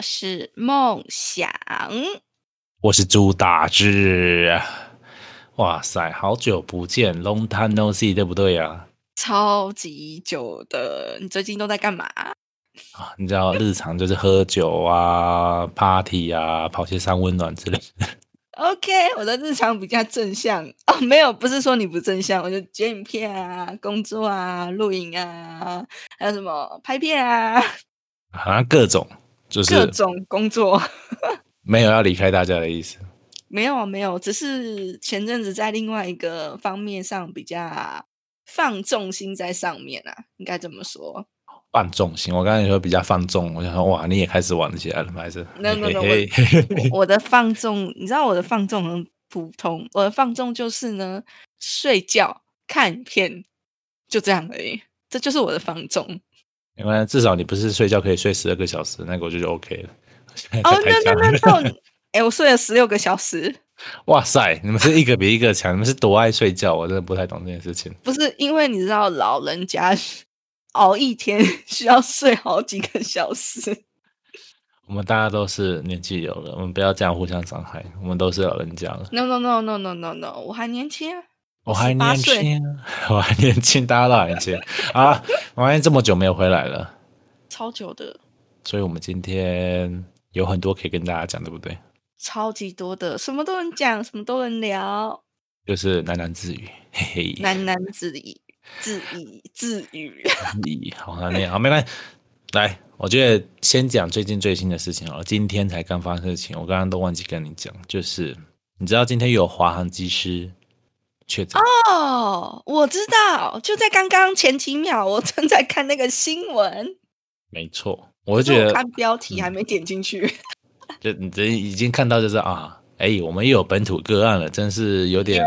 是梦想。我是朱大志。哇塞，好久不见，Long time no see，对不对呀？超级久的，你最近都在干嘛？啊，你知道日常就是喝酒啊、party 啊、跑些山温暖之类的。OK，我的日常比较正向哦，没有，不是说你不正向，我就剪影片啊、工作啊、录影啊，还有什么拍片啊，好像各种就是各种工作。没有要离开大家的意思。没有没有，只是前阵子在另外一个方面上比较放重心在上面啊，应该怎么说。放重心，我刚才说比较放纵，我想说哇，你也开始玩起来了吗？还是那那那我我的放纵，你知道我的放纵很普通，我的放纵就是呢，睡觉、看影片，就这样而已，这就是我的放纵。因为至少你不是睡觉可以睡十二个小时，那个我就 OK 了。哦，那那那那，哎，我睡了十六个小时。哇塞，你们是一个比一个强，你们是多爱睡觉？我真的不太懂这件事情。不是因为你知道老人家。熬一天 需要睡好几个小时。我们大家都是年纪有了，我们不要这样互相伤害。我们都是老人家了。No no no no no no no，我还年轻，我还年轻，我还年轻，大家都还年轻 啊！我发现这么久没有回来了，超久的。所以我们今天有很多可以跟大家讲，对不对？超级多的，什么都能讲，什么都能聊，就是喃喃自语，嘿嘿，喃喃自语。自语自语，好难念，好没关系。来，我觉得先讲最近最新的事情哦。今天才刚发生的事情，我刚刚都忘记跟你讲，就是你知道今天有华航机师确诊哦，我知道，就在刚刚前几秒，我正在看那个新闻。没错，我就觉得看标题还没点进去，就你这已经看到就是啊，哎，我们又有本土个案了，真是有点。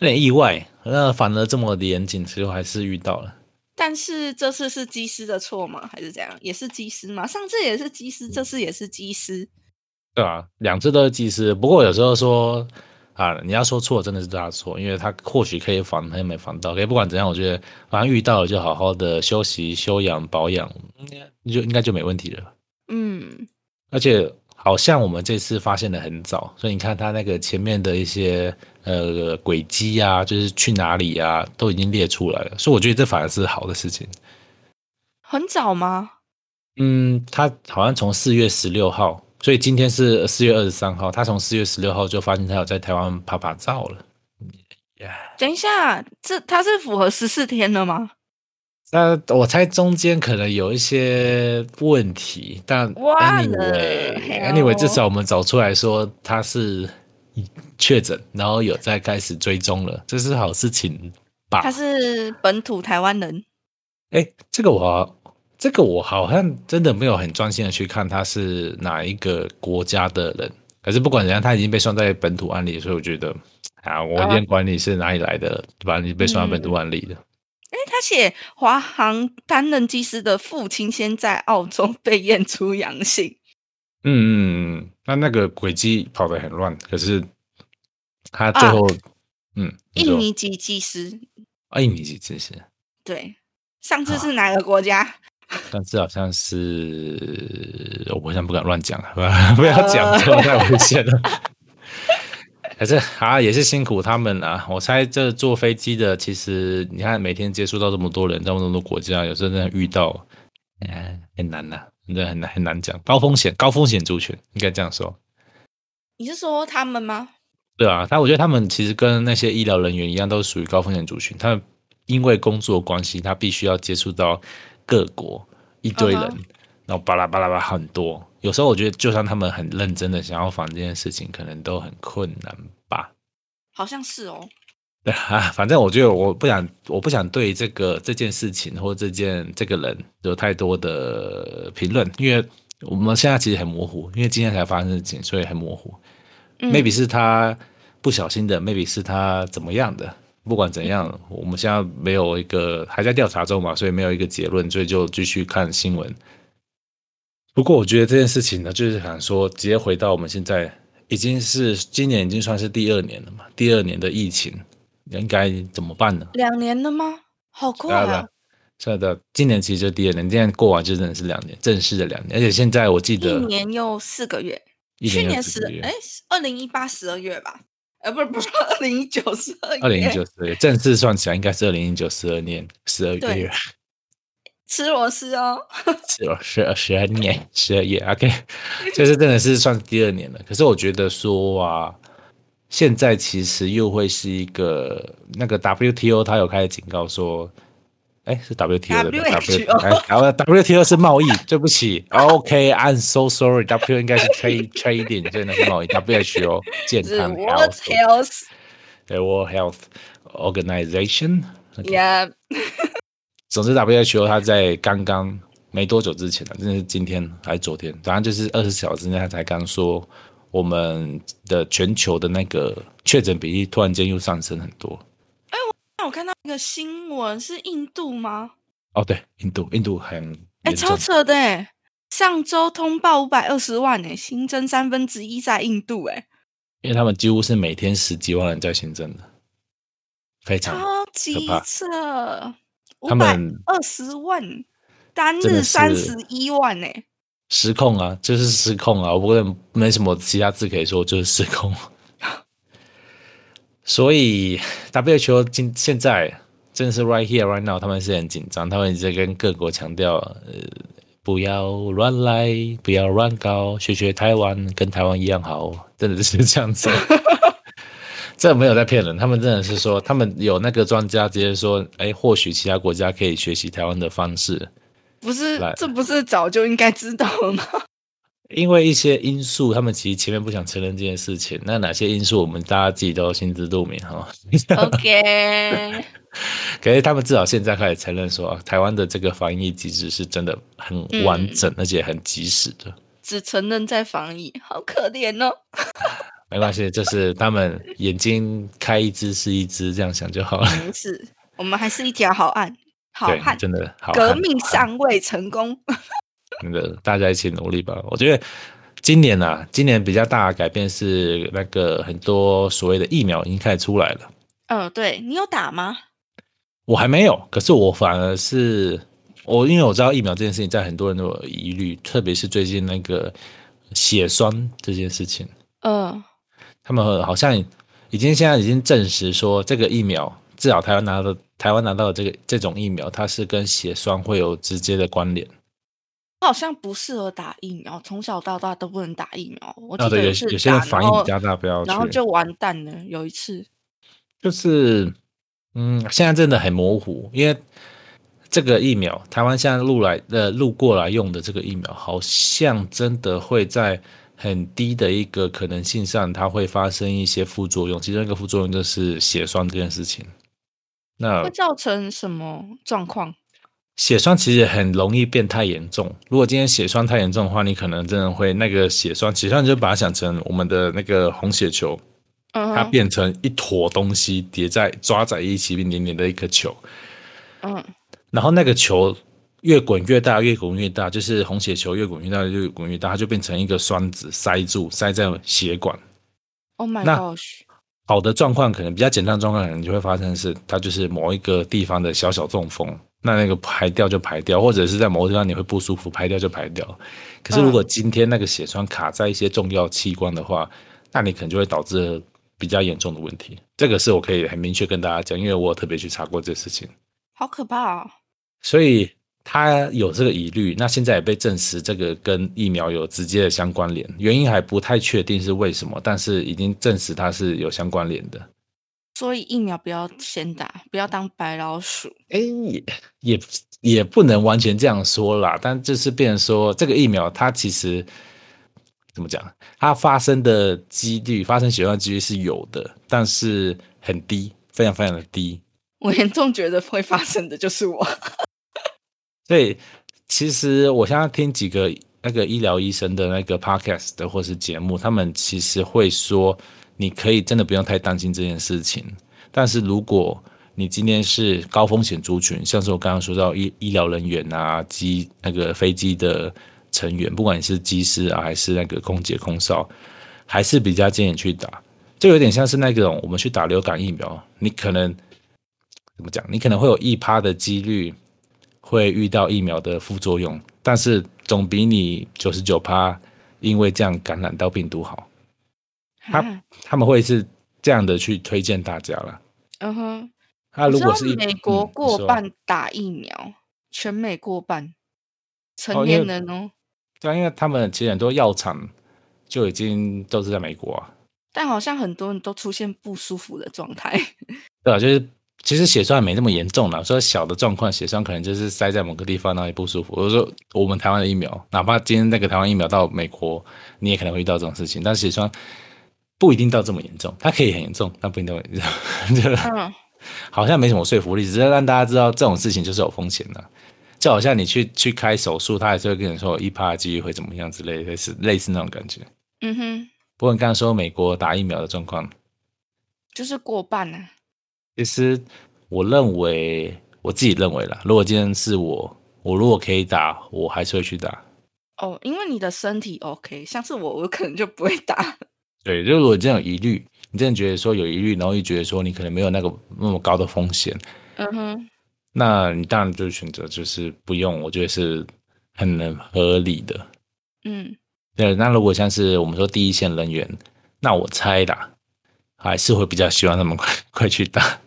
有点意外，那反而这么的严谨，最后还是遇到了。但是这次是机师的错吗？还是怎样？也是机师吗？上次也是机师，这次也是机师。对啊，两次都是机师。不过有时候说啊，你要说错，真的是他错，因为他或许可以防，他也没防到。可以不管怎样，我觉得反正遇到了就好好的休息、休养、保养，应该就应该就没问题了。嗯，而且。好像我们这次发现的很早，所以你看他那个前面的一些呃轨迹啊，就是去哪里啊，都已经列出来了。所以我觉得这反而是好的事情。很早吗？嗯，他好像从四月十六号，所以今天是四月二十三号，他从四月十六号就发现他有在台湾拍拍照了。等一下，这他是符合十四天的吗？那我猜中间可能有一些问题，但 anyway，anyway，至少我们找出来说他是确诊，然后有在开始追踪了，这是好事情吧？他是本土台湾人。哎，这个我这个我好像真的没有很专心的去看他是哪一个国家的人，可是不管怎样，他已经被算在本土案例，所以我觉得啊，我先管你是哪里来的，把你被算在本土案例。的。哎，他写华航担任机师的父亲先在澳洲被验出阳性。嗯嗯嗯，那那个轨迹跑得很乱，可是他最后，嗯，印尼籍机师，啊，印尼籍机师，对，上次是哪个国家？上次好像是，我好像不敢乱讲，不要讲，太危险了。可是啊，也是辛苦他们啊！我猜这坐飞机的，其实你看每天接触到这么多人，这么多国家，有时候真的遇到，哎，很难呐，真的很难很难讲。高风险高风险族群应该这样说。你是说他们吗？对啊，但我觉得他们其实跟那些医疗人员一样，都是属于高风险族群。他们因为工作关系，他必须要接触到各国一堆人，然后巴拉巴拉巴拉很多。有时候我觉得，就算他们很认真的想要防这件事情，可能都很困难吧。好像是哦。对 啊，反正我觉得我不想，我不想对这个这件事情或这件这个人有太多的评论，因为我们现在其实很模糊，因为今天才发生事情，所以很模糊。maybe 是他不小心的，maybe 是他怎么样的，不管怎样，我们现在没有一个还在调查中嘛，所以没有一个结论，所以就继续看新闻。不过我觉得这件事情呢，就是想说，直接回到我们现在已经是今年已经算是第二年了嘛，第二年的疫情应该怎么办呢？两年了吗？好快啊！是的，今年其实就第二年，今年过完就真的是两年，正式的两年。而且现在我记得一年又四个月，一去年十哎，二零一八十二月吧？呃，不是不是，二零一九是二零一九十二月，正式算起来应该是二零一九十二年十二月，吃螺丝哦。吃螺丝十二年十二月，OK，就是真的是算第二年了。可是我觉得说啊，现在其实又会是一个那个 WTO，它有开始警告说。哎，是 WTO 的 WHO 哎然后 WTO 是贸易，对不起，OK，I'm so sorry，W 应该是 trade trading，所以那是贸易，WHO 健康 World health，Health 对 World Health Organization，Yeah，总之，WHO 它在刚刚没多久之前呢，真的是今天还是昨天，反正就是二十小时内，它才刚说我们的全球的那个确诊比例突然间又上升很多。那我看到一个新闻是印度吗？哦，对，印度，印度很哎，超，扯的哎！上周通报五百二十万哎，新增三分之一在印度哎，因为他们几乎是每天十几万人在新增的，非常超级怕扯，五他百们二十万，单日三十一万哎，失控啊，就是失控啊！我不能没什么其他字可以说，就是失控。所以 WHO 今现在真的是 right here right now，他们是很紧张，他们一直在跟各国强调，呃，不要乱来，不要乱搞，学学台湾，跟台湾一样好，真的就是这样子。这没有在骗人，他们真的是说，他们有那个专家直接说，哎，或许其他国家可以学习台湾的方式，不是，这不是早就应该知道了吗因为一些因素，他们其实前面不想承认这件事情。那哪些因素，我们大家自己都心知肚明哈。？OK，可是他们至少现在开始承认说，啊台湾的这个防疫机制是真的很完整，而且很及时的。只承认在防疫，好可怜哦。没关系，就是他们眼睛开一只是一只，这样想就好了。是，我们还是一条好汉，好对，汉，真的好革命尚未成功。那个大家一起努力吧。我觉得今年啊，今年比较大的改变是那个很多所谓的疫苗已经开始出来了。嗯，对你有打吗？我还没有，可是我反而是我，因为我知道疫苗这件事情在很多人都有疑虑，特别是最近那个血栓这件事情，嗯，他们好像已经现在已经证实说，这个疫苗至少台湾拿到台湾拿到的这个这种疫苗，它是跟血栓会有直接的关联。我好像不适合打疫苗，从小到大都不能打疫苗。我记得是有些人反应比较大，不要去。然后就完蛋了。有一次，就是，嗯，现在真的很模糊，因为这个疫苗，台湾现在录来的路过来用的这个疫苗，好像真的会在很低的一个可能性上，它会发生一些副作用。其中一个副作用就是血栓这件事情。那会造成什么状况？血栓其实很容易变太严重。如果今天血栓太严重的话，你可能真的会那个血栓，血栓你就把它想成我们的那个红血球，它变成一坨东西叠在抓在一起，黏黏的一颗球。嗯，然后那个球越滚越大，越滚越大，就是红血球越滚越大，越滚越大，它就变成一个栓子塞住，塞在血管。Oh my gosh！好的状况可能比较简单的状况，可能就会发生是，它就是某一个地方的小小中风，那那个排掉就排掉，或者是在某个地方你会不舒服，排掉就排掉。可是如果今天那个血栓卡在一些重要器官的话，那你可能就会导致比较严重的问题。这个是我可以很明确跟大家讲，因为我有特别去查过这事情。好可怕哦！所以他有这个疑虑，那现在也被证实这个跟疫苗有直接的相关联，原因还不太确定是为什么，但是已经证实它是有相关联的。所以疫苗不要先打，不要当白老鼠。哎，也也也不能完全这样说啦，但就是变成说这个疫苗它其实怎么讲，它发生的几率、发生血栓几率是有的，但是很低，非常非常的低。我严重觉得会发生的就是我。所以其实我现在听几个那个医疗医生的那个 podcast 的或是节目，他们其实会说，你可以真的不用太担心这件事情。但是如果你今天是高风险族群，像是我刚刚说到医医疗人员啊、机那个飞机的成员，不管你是机师啊还是那个空姐空少，还是比较建议去打。就有点像是那种我们去打流感疫苗，你可能怎么讲？你可能会有一趴的几率会遇到疫苗的副作用，但是总比你九十九趴因为这样感染到病毒好。他啊他们会是这样的去推荐大家了。嗯哼，他如果是美国过半打疫苗，全美过半，成年人哦，对啊，因为他们其实很多药厂就已经都是在美国啊，但好像很多人都出现不舒服的状态。对啊，就是其实血栓没那么严重了，说小的状况，血栓可能就是塞在某个地方那里不舒服。我说我们台湾的疫苗，哪怕今天那个台湾疫苗到美国，你也可能会遇到这种事情，但是血栓不一定到这么严重，它可以很严重，但不一定会严重，就嗯，好像没什么说服力，只是让大家知道这种事情就是有风险的。就好像你去去开手术，他还是会跟你说一趴的几率会怎么样之类的，类似类似那种感觉。嗯哼，不过你刚刚说美国打疫苗的状况，就是过半啊。其实我认为我自己认为啦，如果今天是我，我如果可以打，我还是会去打。哦，因为你的身体 OK，像是我，我可能就不会打。对，就如果真的有疑虑，你真的觉得说有疑虑，然后又觉得说你可能没有那个那么高的风险，嗯哼，那你当然就选择就是不用，我觉得是很能合理的。嗯，对，那如果像是我们说第一线人员，那我猜啦，还是会比较希望他们 快快去打，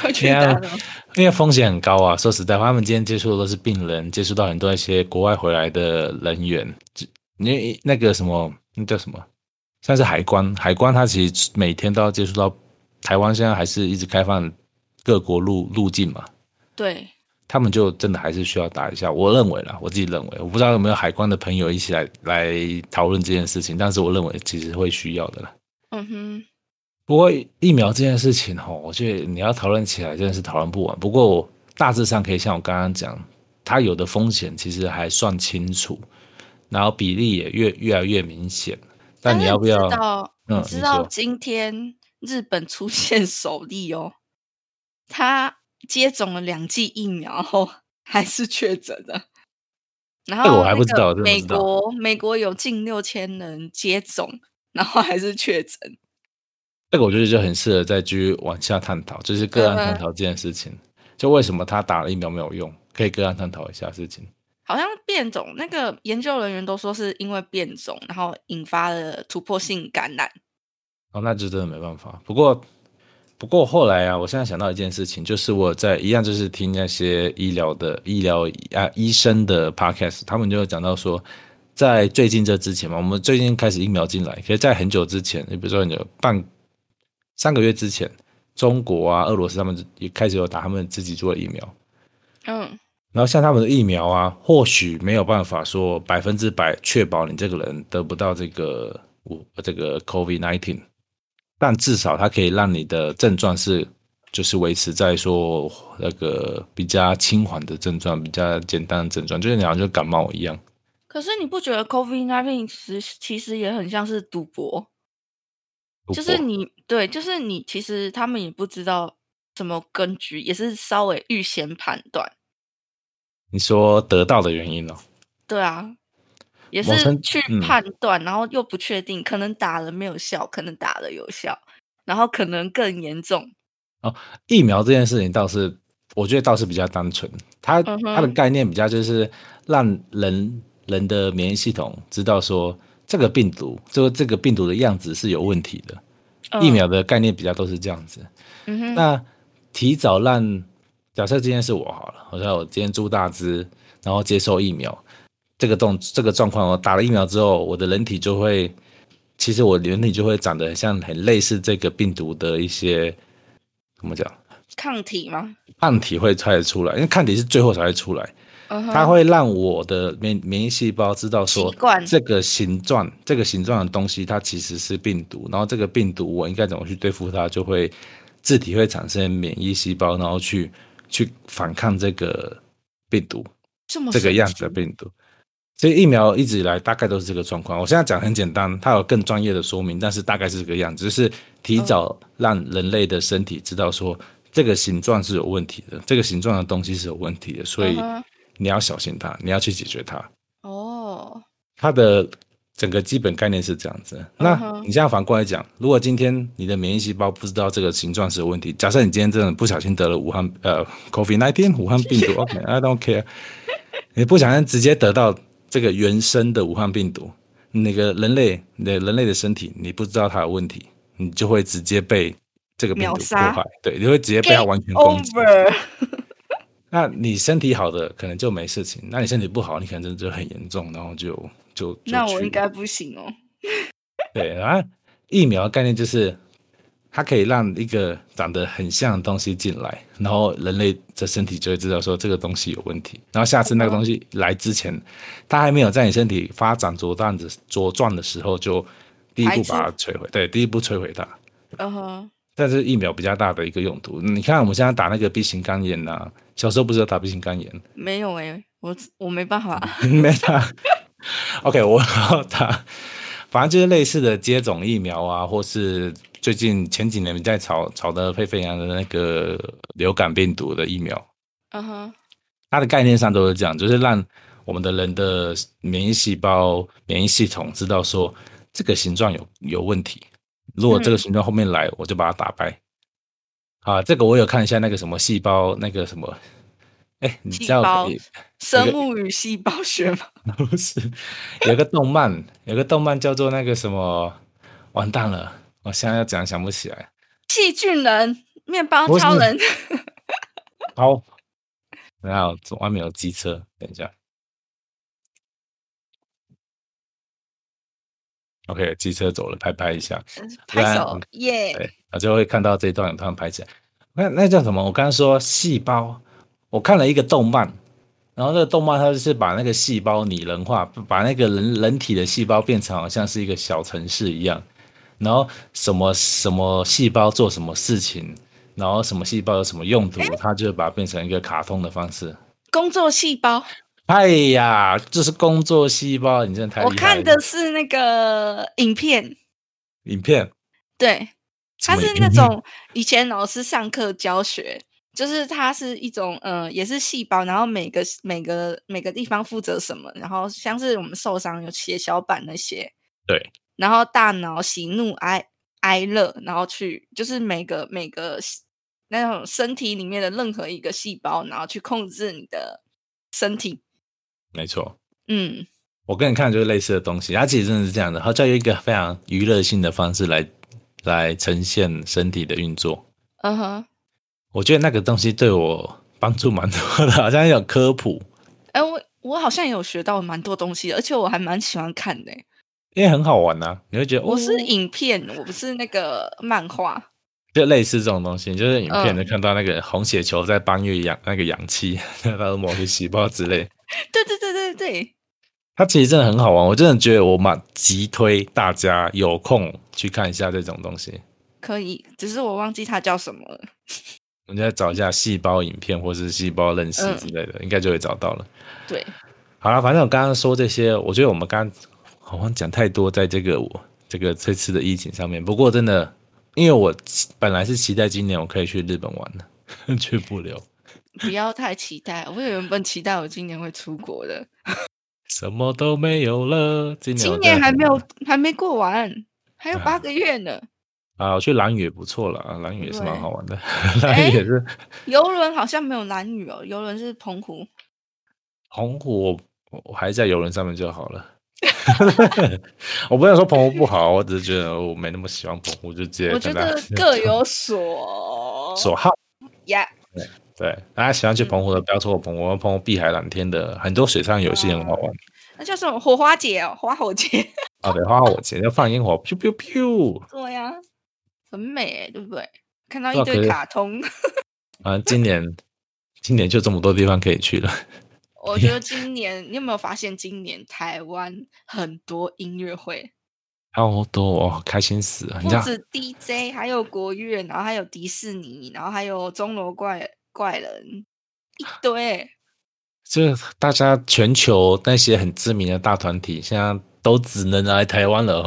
快去打 了。因为风险很高啊。说实在话，他们今天接触的都是病人，接触到很多一些国外回来的人员，就因为那个什么，那叫什么，像是海关，海关它其实每天都要接触到台湾，现在还是一直开放各国路路径嘛。对，他们就真的还是需要打一下，我认为啦，我自己认为，我不知道有没有海关的朋友一起来来讨论这件事情，但是我认为其实会需要的啦。嗯哼，不过疫苗这件事情哈，我觉得你要讨论起来真的是讨论不完。不过我大致上可以像我刚刚讲，它有的风险其实还算清楚，然后比例也越越来越明显。但你要不要知？道？嗯你知道今天日本出现首例哦，他接种了两剂疫苗后还是确诊的。然后这个我还不知道个美国美国有近六千人接种，然后还是确诊。这个我觉得就很适合再继续往下探讨，就是个案探讨这件事情。就为什么他打了疫苗没有用，可以个案探讨一下事情。好像变种，那个研究人员都说是因为变种，然后引发了突破性感染。哦，那就真的没办法。不过，不过后来啊，我现在想到一件事情，就是我在一样就是听那些医疗的医疗啊医生的 podcast，他们就有讲到说，在最近这之前嘛，我们最近开始疫苗进来，可是在很久之前，你比如说你有半三个月之前，中国啊、俄罗斯他们也开始有打他们自己做的疫苗。嗯，然后像他们的疫苗啊，或许没有办法说百分之百确保你这个人得不到这个我这个 COVID nineteen，但至少它可以让你的症状是就是维持在说那个比较轻缓的症状，比较简单的症状，就是你好像就感冒一样。可是你不觉得 COVID nineteen 其实其实也很像是赌博？就是你对，就是你其实他们也不知道什么根据，也是稍微预先判断。你说得到的原因哦，对啊，也是去嗯判断，然后又不确定，可能打了没有效，可能打了有效，然后可能更严重。哦疫苗这件事情倒是我觉得倒是比较单纯，它嗯它的概念比较就是让人人的免疫系统知道说这个病毒，这个这个病毒的样子是有问题的。嗯疫苗的概念比较都是这样子。嗯哼，那提早让假设今天是我好了，好像我今天猪大只，然后接受疫苗，这个动这个状况，我打了疫苗之后，我的人体就会，其实我人体就会长得很像很类似这个病毒的一些怎么讲，抗体吗？抗体会开始出来，因为抗体是最后才会出来，它会让我的免免疫细胞知道说这个形状，这个形状的东西它其实是病毒，然后这个病毒我应该怎么去对付它，就会自体会产生免疫细胞，然后去去反抗这个病毒，这么神这个样子的病毒。所以疫苗一直以来大概都是这个状况。我现在讲很简单，它有更专业的说明，但是大概是这个样子，就是提早让人类的身体知道说这个形状是有问题的，这个形状的东西是有问题的，所以你要小心它，你要去解决它。哦，它的整个基本概念是这样子。那你这样反过来讲，如果今天你的免疫细胞不知道这个形状是有问题，假设你今天真的不小心得了武汉呃 COVID nineteen 武汉病毒，OK，I don't care，你不小心直接得到这个原生的武汉病毒，那个人类的人类的身体你不知道它有问题，你就会直接被这个病毒破坏，对，你会直接被它完全攻击。那你身体好的可能就没事情，那你身体不好，你可能真的就很严重，然后就就那我应该不行哦。对，然后疫苗概念就是它可以让一个长得很像的东西进来，然后人类的身体就会知道说这个东西有问题，然后下次那个东西来之前，它还没有在你身体发展茁壮的茁壮的时候，就第一步把它摧毁。对，第一步摧毁它。嗯哼。但是疫苗比较大的一个用途，你看我们现在打那个 B 型肝炎呐，小时候不是有打 B 型肝炎？没有哎，我我没办法，没打。OK，我打，反正就是类似的接种疫苗啊，或是最近前几年在炒炒的沸沸扬扬的那个流感病毒的疫苗。嗯哼，它的概念上都是这样，就是让我们的人的免疫细胞、免疫系统知道说这个形状有有问题。如果这个形状后面来，我就把它打败。啊，这个我有看一下那个什么细胞，那个什么，哎，你知道生物与细胞学吗？不是，有个动漫，有个动漫叫做那个什么，完蛋了，我现在要讲想不起来。细菌人，面包超人。好，然后外面有机车，等一下。OK，机车走了，拍拍一下，拍手，耶！对，我就会看到这一段，突然拍起来。那那叫什么？我刚刚说细胞，我看了一个动漫，然后那个动漫它就是把那个细胞拟人化，把那个人人体的细胞变成好像是一个小城市一样，然后什么什么细胞做什么事情，然后什么细胞有什么用途，它就把它变成一个卡通的方式。工作细胞。哎呀，这是工作细胞，你真的太厉害！我看的是那个影片，影片，对，它是那种以前老师上课教学，就是它是一种，呃，也是细胞，然后每个每个每个地方负责什么，然后像是我们受伤有血小板那些，对，然后大脑喜怒哀哀乐，然后去就是每个每个那种身体里面的任何一个细胞，然后去控制你的身体。没错，嗯，我跟你看就是类似的东西，它其实真的是这样的，它在用一个非常娱乐性的方式来来呈现身体的运作。嗯哼，我觉得那个东西对我帮助蛮多的，好像有科普。哎，我我好像有学到蛮多东西，而且我还蛮喜欢看的，因为很好玩呐。你会觉得我是影片，我不是那个漫画。就类似这种东西，就是影片能看到那个红血球在搬运氧那个氧气，它 的某些细胞之类。对对对对对，它其实真的很好玩，我真的觉得我蛮急推大家有空去看一下这种东西。可以，只是我忘记它叫什么了。我再找一下细胞影片或是细胞认识之类的，应该就会找到了。对，好了，反正我刚刚说这些，我觉得我们刚好像讲太多在这个我这个这次的疫情上面。不过真的，因为我本来是期待今年我可以去日本玩的，去不了。不要太期待，我原本期待我今年会出国的，什么都没有了。今年今年还没有，还没过完，还有八个月呢。啊，我去蓝屿也不错了啊，蓝屿也是蛮好玩的。蓝屿也是，游轮好像没有蓝屿哦，游轮是澎湖。澎湖，我我还在游轮上面就好了。我不想说澎湖不好，我只是觉得我没那么喜欢澎湖，就直接。我觉得 各有所所好。Yeah。对，大家喜欢去澎湖的，不要错过澎湖。澎湖碧海蓝天的，很多水上游戏很好玩。那叫什么火花节哦，花火节。啊，对，花火节要放烟火，咻咻咻。对呀，很美，对不对？看到一堆卡通。啊，今年，今年就这么多地方可以去了。我觉得今年，你有没有发现，今年台湾很多音乐会？好多哦，开心死了！不止 DJ，还有国乐，然后还有迪士尼，然后还有钟楼怪。怪人一堆，就大家全球那些很知名的大团体，现在都只能来台湾了。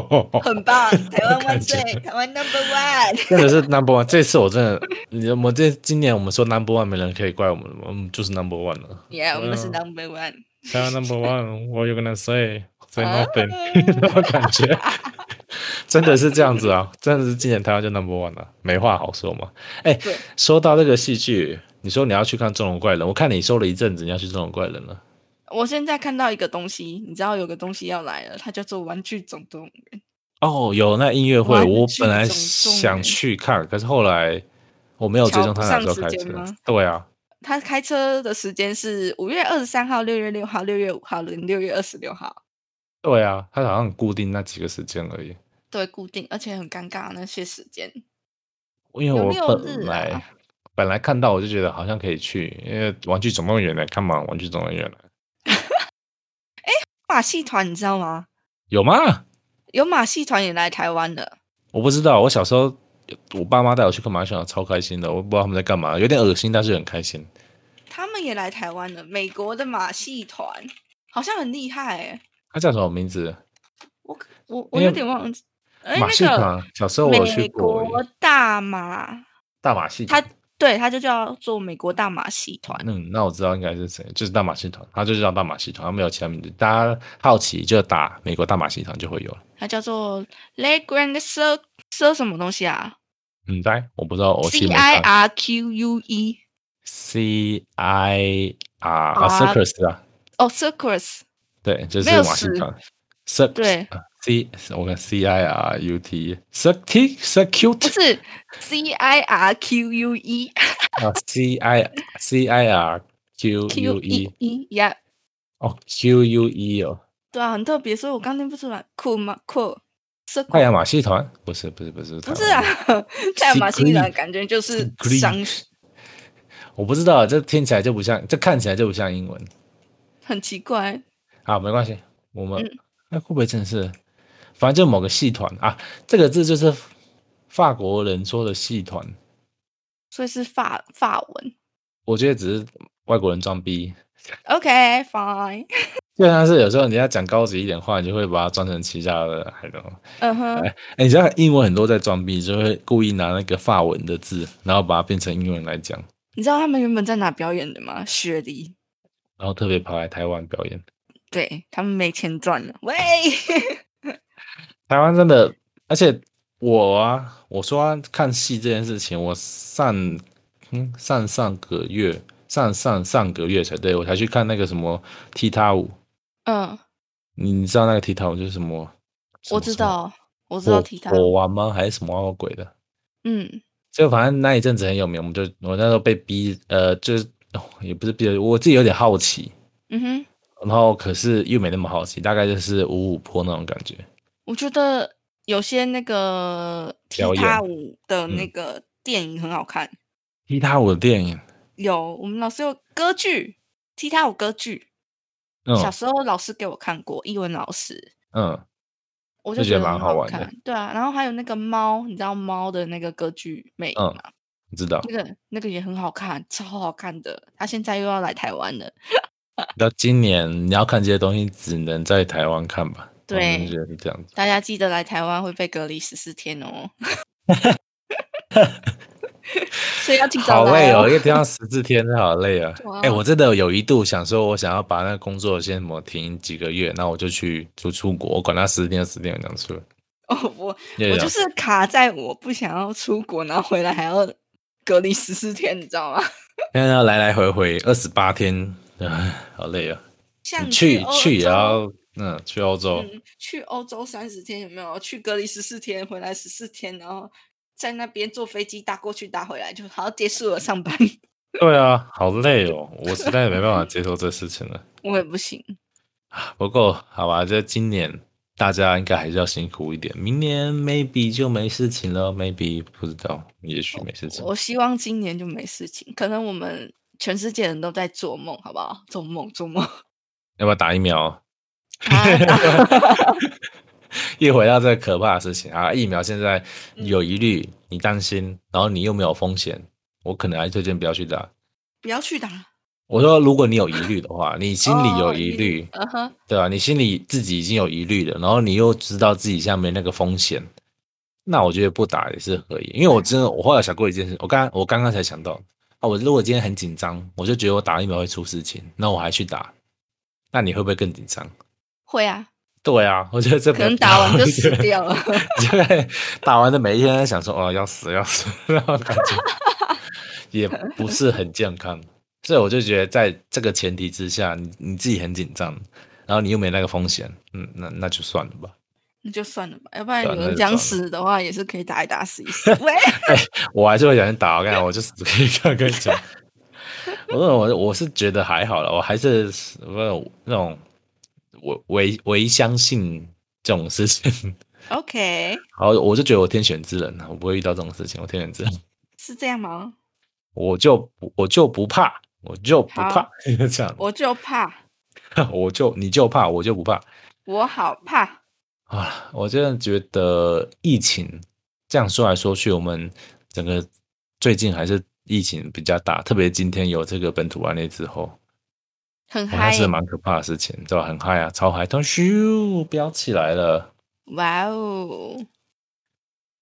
很棒，台湾万岁，台湾 Number One，真的是 Number One。这次我真的，你我这今年我们说 Number One，没人可以怪我们，我们就是 Number One 了。Yeah，我们是 Number One，台湾 Number One。What you gonna say？所以 nothing 那种感觉，真的是这样子啊！真的是今年台湾就 number one 了，没话好说嘛。哎，说到这个戏剧，你说你要去看《中龙怪人》，我看你说了一阵子你要去《中龙怪人》了。我现在看到一个东西，你知道有个东西要来了，它叫做《玩具总动员》。哦，有那音乐会，我本来想去看，可是后来我没有追踪他哪时候开车。对啊，他开车的时间是五月二十三号、六月六号、六月五号、六月二十六号。对啊，他好像固定那几个时间而已。对，固定，而且很尴尬那些时间。因为我本来本来看到我就觉得好像可以去，因为《玩具总动员》来看嘛，《玩具总动员》来。哎，马戏团你知道吗？有吗？有马戏团也来台湾的。我不知道，我小时候我爸妈带我去看马戏团，超开心的。我不知道他们在干嘛，有点恶心，但是很开心。他们也来台湾了，美国的马戏团好像很厉害哎。他叫什么名字？我我我有点忘记。马戏团小时候我去过。美国大马大马戏团。对，他就叫做美国大马戏团。嗯，那我知道应该是谁，就是大马戏团，他就叫大马戏团，他没有其他名字。大家好奇就打美国大马戏团就会有了。它叫做 Le Grand Cir Cir 什么东西啊？嗯，对，我不知道。C I R Q U E C I R 啊，Circus 啊。哦，Circus。对，就是马戏团。Cir 对。C 我看 C I R U T Circuit Circuit 不是 C I R Q U E 啊 C I C I R Q U E E Yeah 哦 Q U E 哦。对啊很特别所以我刚听不出来。酷吗？酷太阳马戏团？不是不是不是不是啊太阳马戏团。感觉就是商我不知道这听起来就不像这看起来就不像英文。很奇怪。好没关系我们那会不会真的是？反正就某个戏团啊，这个字就是法国人说的戏团，所以是法法文。我觉得只是外国人装逼。OK，fine。就像是有时候你要讲高级一点话，你就会把它装成其他的，还懂？嗯哼。哎，你知道英文很多在装逼，就会故意拿那个法文的字，然后把它变成英文来讲。你知道他们原本在哪表演的吗？雪梨。然后特别跑来台湾表演。对他们没钱赚了。喂。台湾真的，而且我啊，我说看戏这件事情，我上嗯上上个月上上上个月才对我才去看那个什么踢踏舞，嗯，你知道那个踢踏舞就是什么？我知道，我知道踢踏舞玩吗？还是什么鬼的？嗯，就反正那一阵子很有名，我们就我那时候被逼，呃，就是也不是逼，我自己有点好奇，嗯哼，然后可是又没那么好奇，大概就是五五坡那种感觉。我觉得有些那个踢踏舞的那个电影很好看。踢踏舞的电影有，我们老师有歌剧，踢踏舞歌剧。嗯小时候老师给我看过，英文老师。嗯，我就觉得蛮好玩的。对啊，然后还有那个猫，你知道猫的那个歌剧美吗？知道。那个那个也很好看，超好看的。他现在又要来台湾了。到今年你要看这些东西，只能在台湾看吧。对，是这样子。大家记得来台湾会被隔离十四天哦。所以要记得。好累哦，一个地方十四天，好累啊！哎，我真的有一度想说，我想要把那个工作先什么停几个月，那我就去出出国，我管他十天十天这样出。哦，我我就是卡在我不想要出国，然后回来还要隔离十四天，你知道吗？现在要来来回回二十八天，好累啊！去去也要。嗯，去欧洲。嗯，去欧洲三十天有没有？去隔离十四天，回来十四天，然后在那边坐飞机搭过去搭回来，就好结束了上班。对啊，好累哦，我实在没办法接受这事情了。我也不行。不过好吧，这今年大家应该还是要辛苦一点，明年 maybe 就没事情了，maybe 不知道，也许没事情。我希望今年就没事情，可能我们全世界人都在做梦，好不好？做梦，做梦。要不要打疫苗？一回到这个可怕的事情啊，疫苗现在有疑虑，你担心，然后你又没有风险，我可能还推荐不要去打。不要去打。我说，如果你有疑虑的话，你心里有疑虑，对吧？你心里自己已经有疑虑了，然后你又知道自己下面那个风险，那我觉得不打也是可以。因为我真的，我后来想过一件事，我刚我刚刚才想到啊，我如果今天很紧张，我就觉得我打疫苗会出事情，那我还去打，那你会不会更紧张？会啊，对啊，我觉得这可能打完就死掉了。对，打完的每一天在想说哦要死要死，然后感觉也不是很健康，所以我就觉得在这个前提之下，你你自己很紧张，然后你又没那个风险，嗯，那那就算了吧。那就算了吧，要不然有人讲死的话，也是可以打一打死一死。喂，我还是会想打，我看我就死可以看跟你讲。我我我是觉得还好了，我还是我那种我唯唯相信这种事情。OK，好，我就觉得我天选之人，我不会遇到这种事情，我天选之人 是这样吗？我就我就不怕，我就不怕 这样，我就怕，我就你就怕，我就不怕，我好怕 啊！我真的觉得疫情这样说来说去，我们整个最近还是。疫情比较大，特别今天有这个本土案例之后，很嗨，是蛮可怕的事情，对吧很嗨啊，超嗨，突然咻飙起来了，哇哦！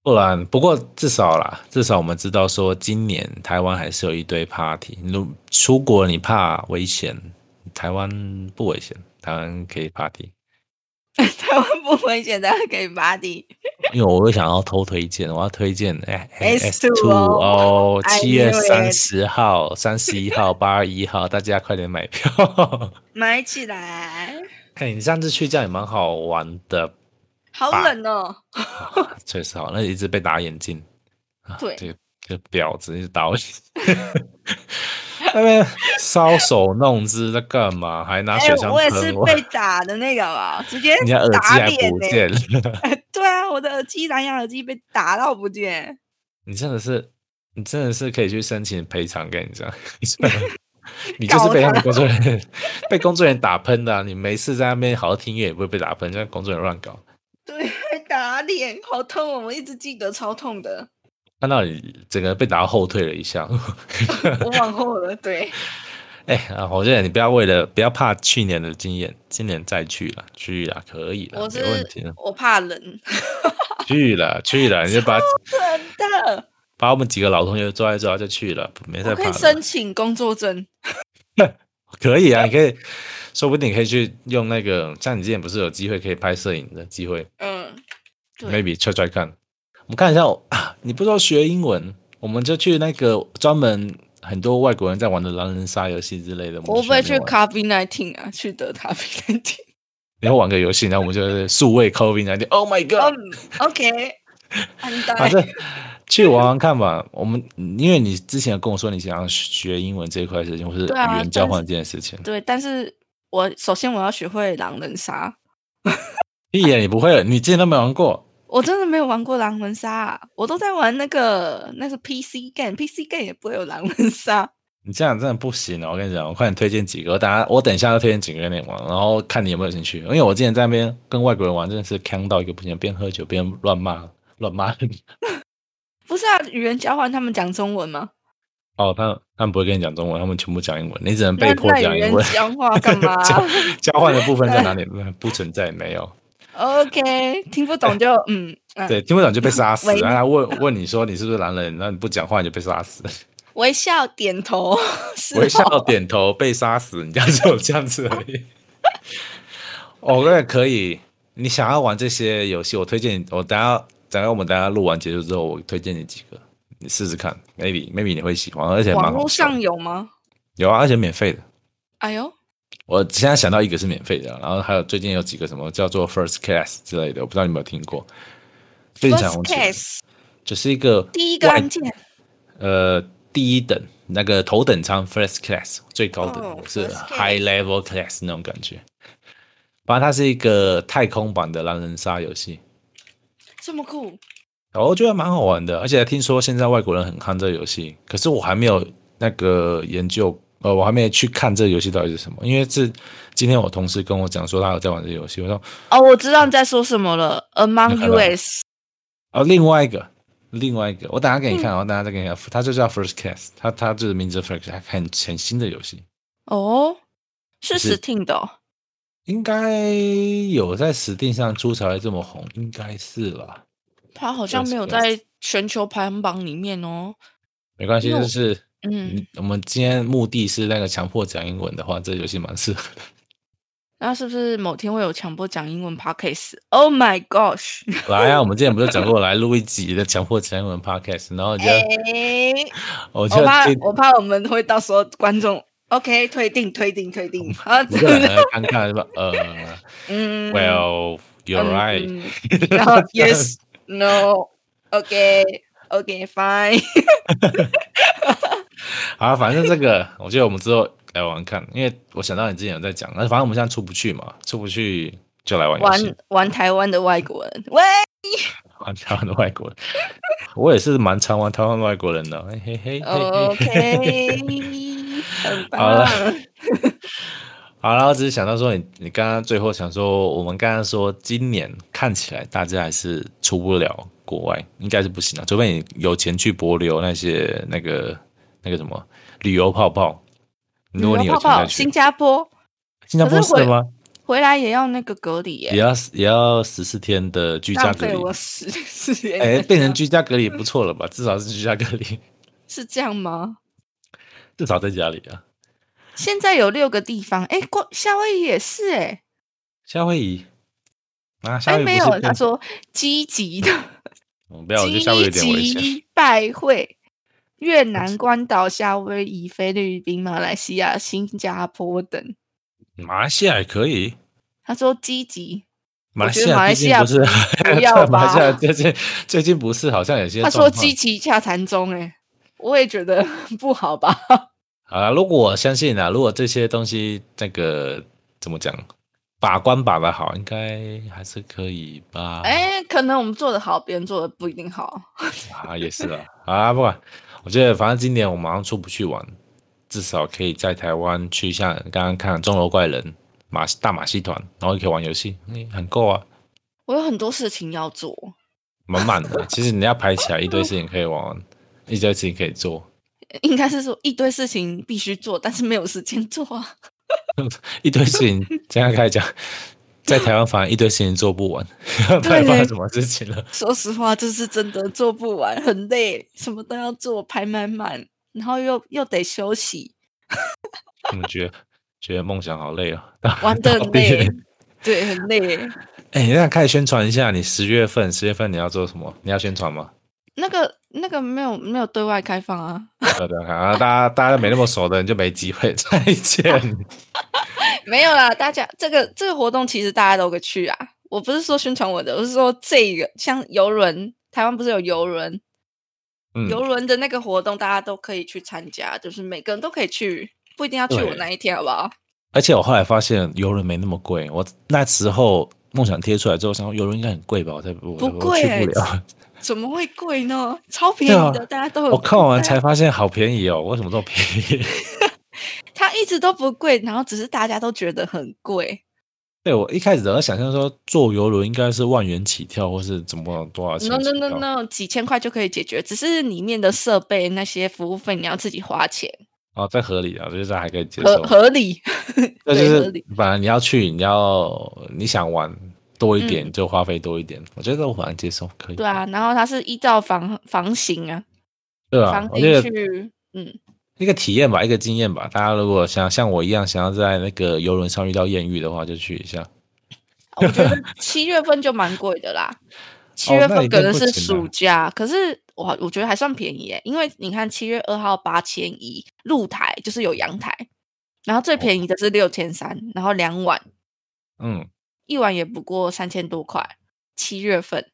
不然，不过至少啦，至少我们知道说，今年台湾还是有一堆 party。如出国你怕危险，台湾不危险，台湾可以 party。台湾不危险，大家可以 party。因为我会想要偷推荐，我要推荐哎，S Two 哦，七月三十号、三十一号、八月一号，大家快点买票，买起来。看你上次去这样也蛮好玩的，好冷哦，确实好，那一直被打眼镜，对，这个这婊子一直打我。那边搔首弄姿在干嘛？还拿水枪我也是被打的那个嘛，直接 你耳机还不见。对啊，我的耳机蓝牙耳机被打到不见。你真的是，你真的是可以去申请赔偿，跟你讲。你就是被他们工作人员被工作人员打喷的，你没事在那边好好听音乐也不会被打喷，就工作人员乱搞。对，打脸好痛哦！我一直记得超痛的。看到你整个被打后退了一下，我往后了。对，哎啊，我觉得你不要为了不要怕去年的经验，今年再去了，去了可以了，没问题。我怕冷，去了去了，你就把把我们几个老同学抓一抓就去了，没事。可以申请工作证，可以啊，你可以，说不定可以去用那个，像你之前不是有机会可以拍摄影的机会，嗯，maybe try try 看。我们看一下，你不知道学英文，我们就去那个专门很多外国人在玩的狼人杀游戏之类的。我不会去 Coffee Nineteen 啊，去得 Coffee Nineteen。你要玩个游戏，然后我们就是数位 Coffee Nineteen。Oh my god！OK，反正去玩玩看吧。我们因为你之前跟我说你想要学英文这一块事情，或是语言交换这件事情。对，但是我首先我要学会狼人杀。一眼你不会，你之前都没玩过。我真的没有玩过狼人杀，我都在玩那个那是 PC game，PC game 也不会有狼人杀。你这样真的不行哦！我跟你讲，我快点推荐几个，大家我等一下要推荐几个给你玩，然后看你有没有兴趣。因为我之前在那边跟外国人玩，真的是坑到一个不行，边喝酒边乱骂乱骂。不是啊，语言交换他们讲中文吗？哦，他他们不会跟你讲中文，他们全部讲英文，你只能被迫讲英文。交换干嘛？交换的部分在 哪里？不存在，没有。OK，听不懂就 嗯，对，听不懂就被杀死。然后问问你说你是不是男人，那你不讲话你就被杀死。微笑点头，微笑点头被杀死，你这样只有这样子而已。我觉得可以，你想要玩这些游戏，我推荐你。我等下等下我们等下录完结束之后，我推荐你几个，你试试看，maybe maybe 你会喜欢，而且网络上有吗？有啊，而且免费的。哎呦。我现在想到一个是免费的，然后还有最近有几个什么叫做 First Class 之类的，我不知道你有没有听过。First Class 就是一个第一个按键，呃，第一等那个头等舱 First Class 最高等是 High Level Class 那种感觉。反正它是一个太空版的狼人杀游戏，这么酷，我觉得蛮好玩的。而且听说现在外国人很看这个游戏，可是我还没有那个研究。呃，我还没去看这个游戏到底是什么，因为是今天我同事跟我讲说他有在玩这个游戏，我说哦，我知道你在说什么了，Among Us。哦，另外一个，另外一个，我等下给你看，我等下再给你看，它就叫 First Cast，它它就是名字 First，它很很新的游戏。哦，是 Steam 的，应该有在 Steam 上出才会这么红，应该是啦。它好像没有在全球排行榜里面哦。没关系，就是。嗯，我们今天目的是那个强迫讲英文的话，这游戏蛮适合的。那是不是某天会有强迫讲英文 podcast？Oh my gosh！来啊，我们之前不是讲过来录一集的强迫讲英文 podcast，然后就、哎我怕我怕我们会到时候观众 OK 推定推定推定啊，你就两个尴尬是吧？呃 嗯，Well you're 嗯 right，、嗯然后 Yes 好，反正这个我觉得我们之后来玩看，因为我想到你之前有在讲，那反正我们现在出不去嘛，出不去就来玩玩，玩台湾的外国人，喂，玩台湾的外国人。我也是蛮常玩台湾外国人的，嘿嘿嘿嘿嘿。哦 OK，很棒。好了好了，我只是想到说你，你刚刚最后想说，我们刚刚说今年看起来大家还是出不了国外，应该是不行了，除非你有钱去博流那些那个那个什么旅游泡泡。如果你有去新加坡新加坡可是吗？回来也要那个隔离耶，也要也要十四天的居家隔离。费我十四天。哎，变成居家隔离不错了吧？至少是居家隔离，是这样吗？至少在家里啊。现在有六个地方，哎，过夏威夷也是哎，夏威夷啊，夏威夷不是变他说积极的嗯不要，我觉得夏威夷有点危险。积极拜会越南、关岛、夏威夷、菲律宾、马来西亚、新加坡等。马来西亚也可以，他说积极，马来西亚不是不要 马来西亚最近最近不是好像有些他说积极洽谈中，哎，我也觉得 不好吧。好了，如果我相信啊，如果这些东西那个怎么讲，把关把的好，应该还是可以吧？哎，可能我们做的好，别人做的不一定好。啊，也是啊，啊，不管，我觉得反正今年我马上出不去玩，至少可以在台湾去像刚刚看《钟楼怪人》马大马戏团，然后也可以玩游戏，嗯，很够啊，我有很多事情要做，满满的。其实你要排起来一堆事情可以玩，一堆事情可以做，应该是说一堆事情必须做，但是没有时间做啊。一堆事情。这样开始讲，在台湾反而一堆事情做不完，不知道发生什么事情了。说实话，这是真的做不完，很累，什么都要做，排满满，然后又又得休息，我们觉得觉得梦想好累哦，玩的很累，对，很累。哎、你那开始宣传一下，你十月份十月份你要做什么？你要宣传吗？那个那个没有没有对外开放啊，要不要看啊？大家大家没那么熟的人就没机会。再见。没有啦。大家这个这个活动其实大家都可以去啊。我不是说宣传我的，我是说这个像游轮，台湾不是有游轮，嗯，游轮的那个活动大家都可以去参加，就是每个人都可以去，不一定要去我那一天，好不好？而且我后来发现游轮没那么贵。我那时候梦想贴出来之后，想说游轮应该很贵吧？我才不不贵欸不了。怎么会贵呢？超便宜的，啊大家都有。我看完才发现好便宜哦，为什么这么便宜？它一直都不贵，然后只是大家都觉得很贵。对我一开始在想象说坐游轮应该是万元起跳，或是怎么多少钱 No 起 no？no no，几千块就可以解决，只是里面的设备那些服务费你要自己花钱，哦，在合理啊，就是这还可以接受。合理。那 就是本来你要去，你要你想玩多一点，嗯就花费多一点。我觉得我反正接受，可以。对啊，然后它是依照房房型啊，对啊房，型去，嗯，一个体验吧，一个经验吧。大家如果想像我一样想要在那个游轮上遇到艳遇的话，就去一下。我觉得七月份就蛮贵的啦，七哦月份可能是暑假，可是我我觉得还算便宜耶，因为你看七月二号八千一，露台就是有阳台，然后最便宜的是六千三，然后两晚嗯，一晚也不过三千多块，七月份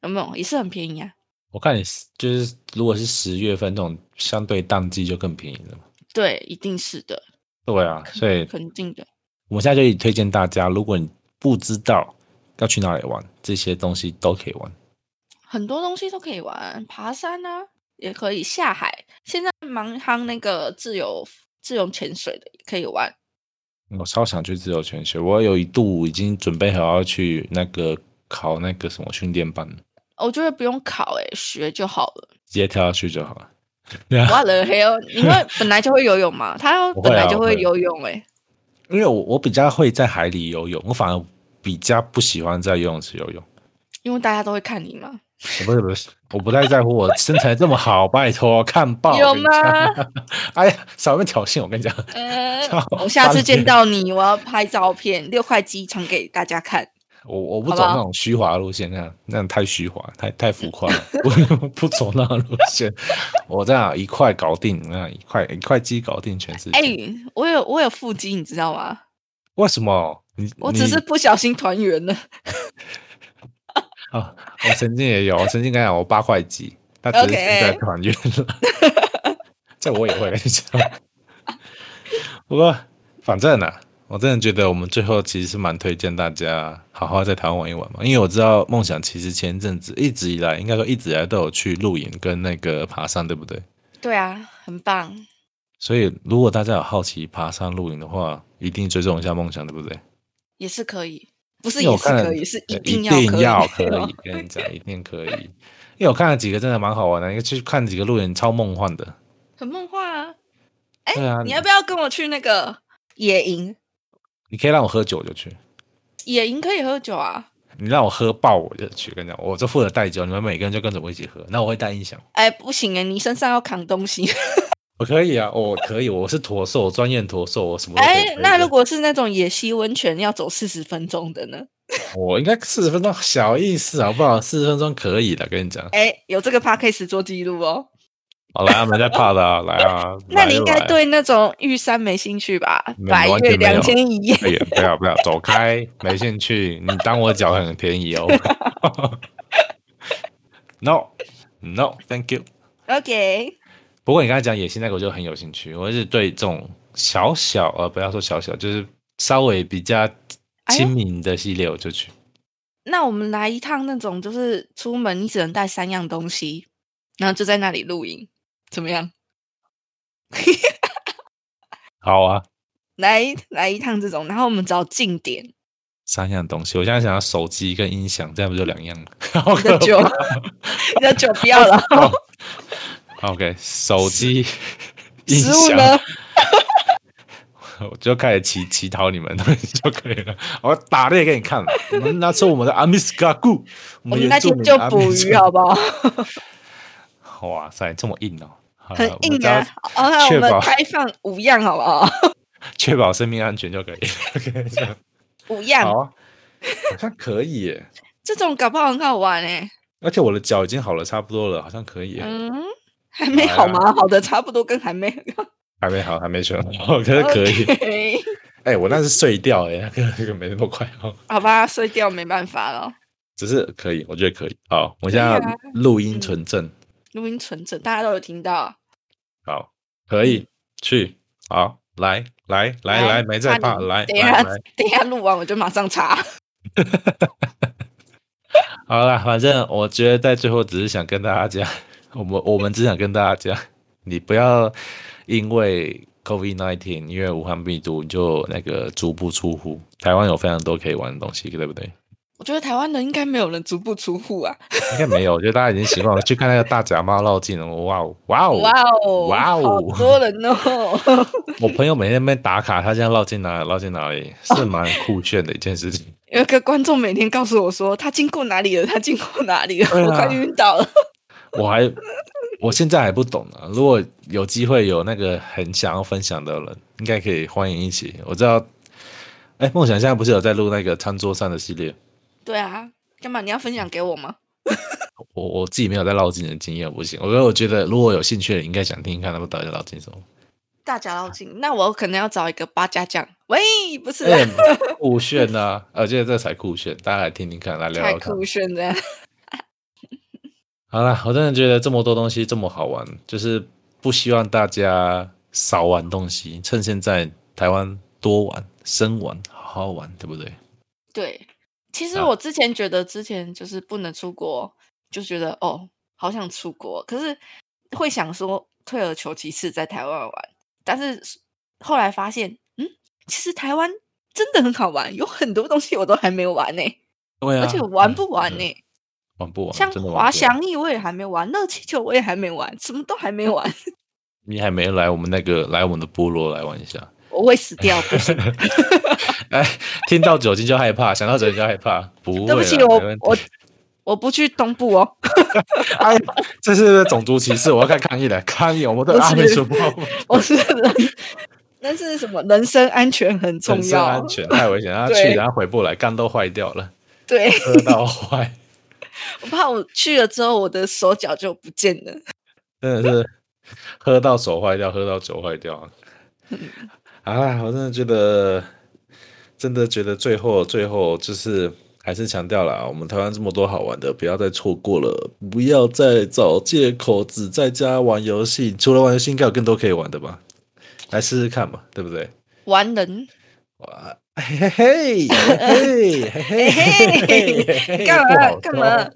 有没有也是很便宜啊？我看你是就是如果是十月份这种相对淡季就更便宜了嘛。对，一定是的，对啊，所以肯定的。我们现在就推荐大家，如果你不知道要去哪里玩，这些东西都可以玩。很多东西都可以玩，爬山啊，也可以下海。现在蛮夯那个自由自由潜水的，也可以玩。我超想去自由潜水，我有一度已经准备好要去那个考那个什么训练班，我觉得不用考、欸，学就好了。直接跳下去就好了。对啊，What the hell？因为本来就会游泳嘛，他本来就会游泳、欸，因为我我比较会在海里游泳，我反而比较不喜欢在游泳池游泳。因为大家都会看你嘛。不是不是，我不太在乎我身材这么好，拜托看报有吗？哎呀，少面挑衅，我跟你讲。呃，我下次见到你，我要拍照片，六块肌传给大家看。我我不走那种虚华路线，那样那样太虚华，太太浮夸了。我不走那路线，我这样一块搞定，那样一块一块鸡搞定全世界。哎，我有我有腹肌，你知道吗？为什么？你我只是不小心团圆了。啊，我曾经也有，我曾经跟你讲，我八块肌，他只是现在团圆了。这我也会跟你讲。不过，反正呢。我真的觉得我们最后其实是蛮推荐大家好好在台湾玩一玩嘛，因为我知道梦想其实前阵子一直以来，应该说一直以来都有去露营跟那个爬山，对不对？对啊，很棒。所以如果大家有好奇爬山露营的话，一定追踪一下梦想，对不对？也是可以，不是也是可以，是一定要可以。跟你讲，一定可以。因为我看了几个真的蛮好玩的，因为去看几个露营超梦幻的，很梦幻啊！哎，你要不要跟我去那个野营？你可以让我喝酒就去，野营可以喝酒啊！你让我喝爆我就去，跟你讲，我就负责带酒，你们每个人就跟着我一起喝。那我会带音响。哎，不行哎，你身上要扛东西。我可以啊，我可以，我是驼兽，专业驼兽，我什么？哎，那如果是那种野溪温泉要走四十分钟的呢？我应该四十分钟小意思好不好？四十分钟可以的，跟你讲。哎，有这个 p a c k a g e 做记录哦。好来，没在怕的啊，来啊！那你应该对那种玉山没兴趣吧？百月两千一夜，不要不要走开，没兴趣。你当我脚很便宜哦。No No Thank you OK。不过你刚才讲野心那个，我就很有兴趣。我是对这种小小呃，不要说小小，就是稍微比较亲民的系列，我就去。那我们来一趟那种，就是出门你只能带三样东西，然后就在那里露营。怎么样？好啊，来来一趟这种，然后我们找近点。三样东西，我现在想要手机跟音响，这样不就两样了？你的酒，你的酒不要了。OK，手机、食物呢？我就开始乞乞讨你们东西就可以了。我打猎给你看，我们拿出我们的阿米斯卡古，我们那天就捕鱼，好不好？哇塞，这么硬哦！很硬啊！确保开放五样，好不好？确保生命安全就可以。五样，好像可以耶。这种搞不好很好玩哎。而且我的脚已经好了，差不多了，好像可以。嗯，还没好吗？好的，差不多跟还没还没好，还没全好，可是可以。哎，我那是碎掉哎，这个没那么快哦。好吧，碎掉没办法了。只是可以，我觉得可以。好，我现在录音存证。录音存证，大家都有听到。好，可以去。好，来来来来，没在怕，来。等一下，等一下录完我就马上查。好了，反正我觉得在最后只是想跟大家讲，我们我们只想跟大家讲，你不要因为 COVID nineteen，因为武汉病毒，你就那个足不出户。台湾有非常多可以玩的东西，对不对？我觉得台湾人应该没有人足不出户啊，应该没有。我觉得大家已经习惯了去看那个大假猫绕境了。哇哦，哇哦，哇哦，哇哦，好多人哦。我朋友每天在打卡，他现在绕进哪里？绕进哪里？是蛮酷炫的一件事情。有个观众每天告诉我说，他经过哪里了？他经过哪里了？我快晕倒了。我还，我现在还不懂呢。如果有机会有那个很想要分享的人，应该可以欢迎一起。我知道，哎，梦想现在不是有在录那个餐桌上的系列？对啊，干嘛你要分享给我吗？我我自己没有在绕境的经验，不行。我我觉得如果有兴趣的，应该想听听看他们到底绕境什么。大家绕境，那我可能要找一个八家将。喂，不是，酷炫呐！我觉得这才酷炫，大家来听听看，来聊聊。太酷炫的！好了，我真的觉得这么多东西这么好玩，就是不希望大家少玩东西，趁现在台湾多玩、深玩、好好玩，对不对？对。其实我之前觉得，之前就是不能出国，就觉得哦，好想出国，可是会想说退而求其次在台湾玩。但是后来发现，嗯，其实台湾真的很好玩，有很多东西我都还没玩呢。对啊，而且玩不完呢，玩不完。像滑翔翼我也还没玩，热气球我也还没玩，什么都还没 玩。你还没来我们那个来我们的部落来玩一下。我会死掉。哎，听到酒精就害怕，想到酒精就害怕。对不起，我我我不去东部哦。哎，这是种族歧视，我要开抗议了，抗议！我们的阿美族胞，我是人，那是什么？人身安全很重要，安全太危险，他去然后回不来，肝都坏掉了，对，喝到坏。我怕我去了之后，我的手脚就不见了。真的是喝到手坏掉，喝到酒坏掉。啊，我真的觉得，真的觉得最后最后就是还是强调了，我们台湾这么多好玩的，不要再错过了，不要再找借口只在家玩游戏。除了玩游戏，应该有更多可以玩的吧？来试试看嘛，对不对？玩人。哇，嘿嘿嘿嘿嘿嘿嘿，干嘛干嘛？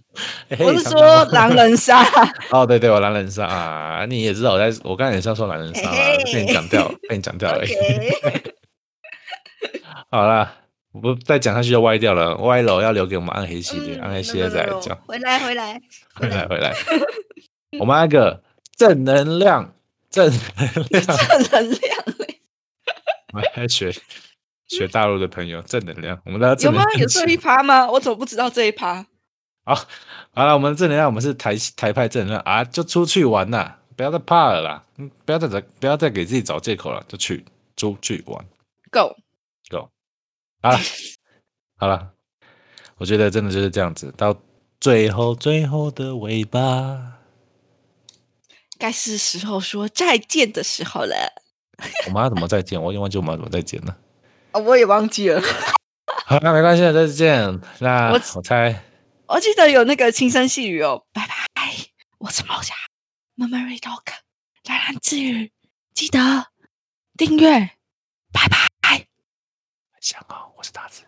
我是说狼人杀。哦，对对，我狼人杀啊，你也知道我在，我刚才也是要说狼人杀，被你讲掉，被你讲掉了。好了，我不再讲下去就歪掉了，歪楼要留给我们暗黑系列，暗黑系列再来讲。回来回来回来回来，我们那个正能量，正能量，正能量我还学。学大陆的朋友，正能量。我们的有吗？有这一趴吗？我怎么不知道这一趴？好，好了，我们正能量，我们是台台派正能量啊，就出去玩呐，不要再怕了啦，不要再找，不要再给自己找借口了，就去出去玩，Go Go，好了，好了，我觉得真的就是这样子，到最后最后的尾巴，该是时候说再见的时候了。我们要怎么再见？我已经忘记我们要怎么再见了。啊，我也忘记了。好，那没关系，再见。那我我猜，我记得有那个轻声细语哦。拜拜，我是猫侠，Memory Talk，蓝蓝之语，记得订阅。拜拜，想哦，我是大子，拜拜。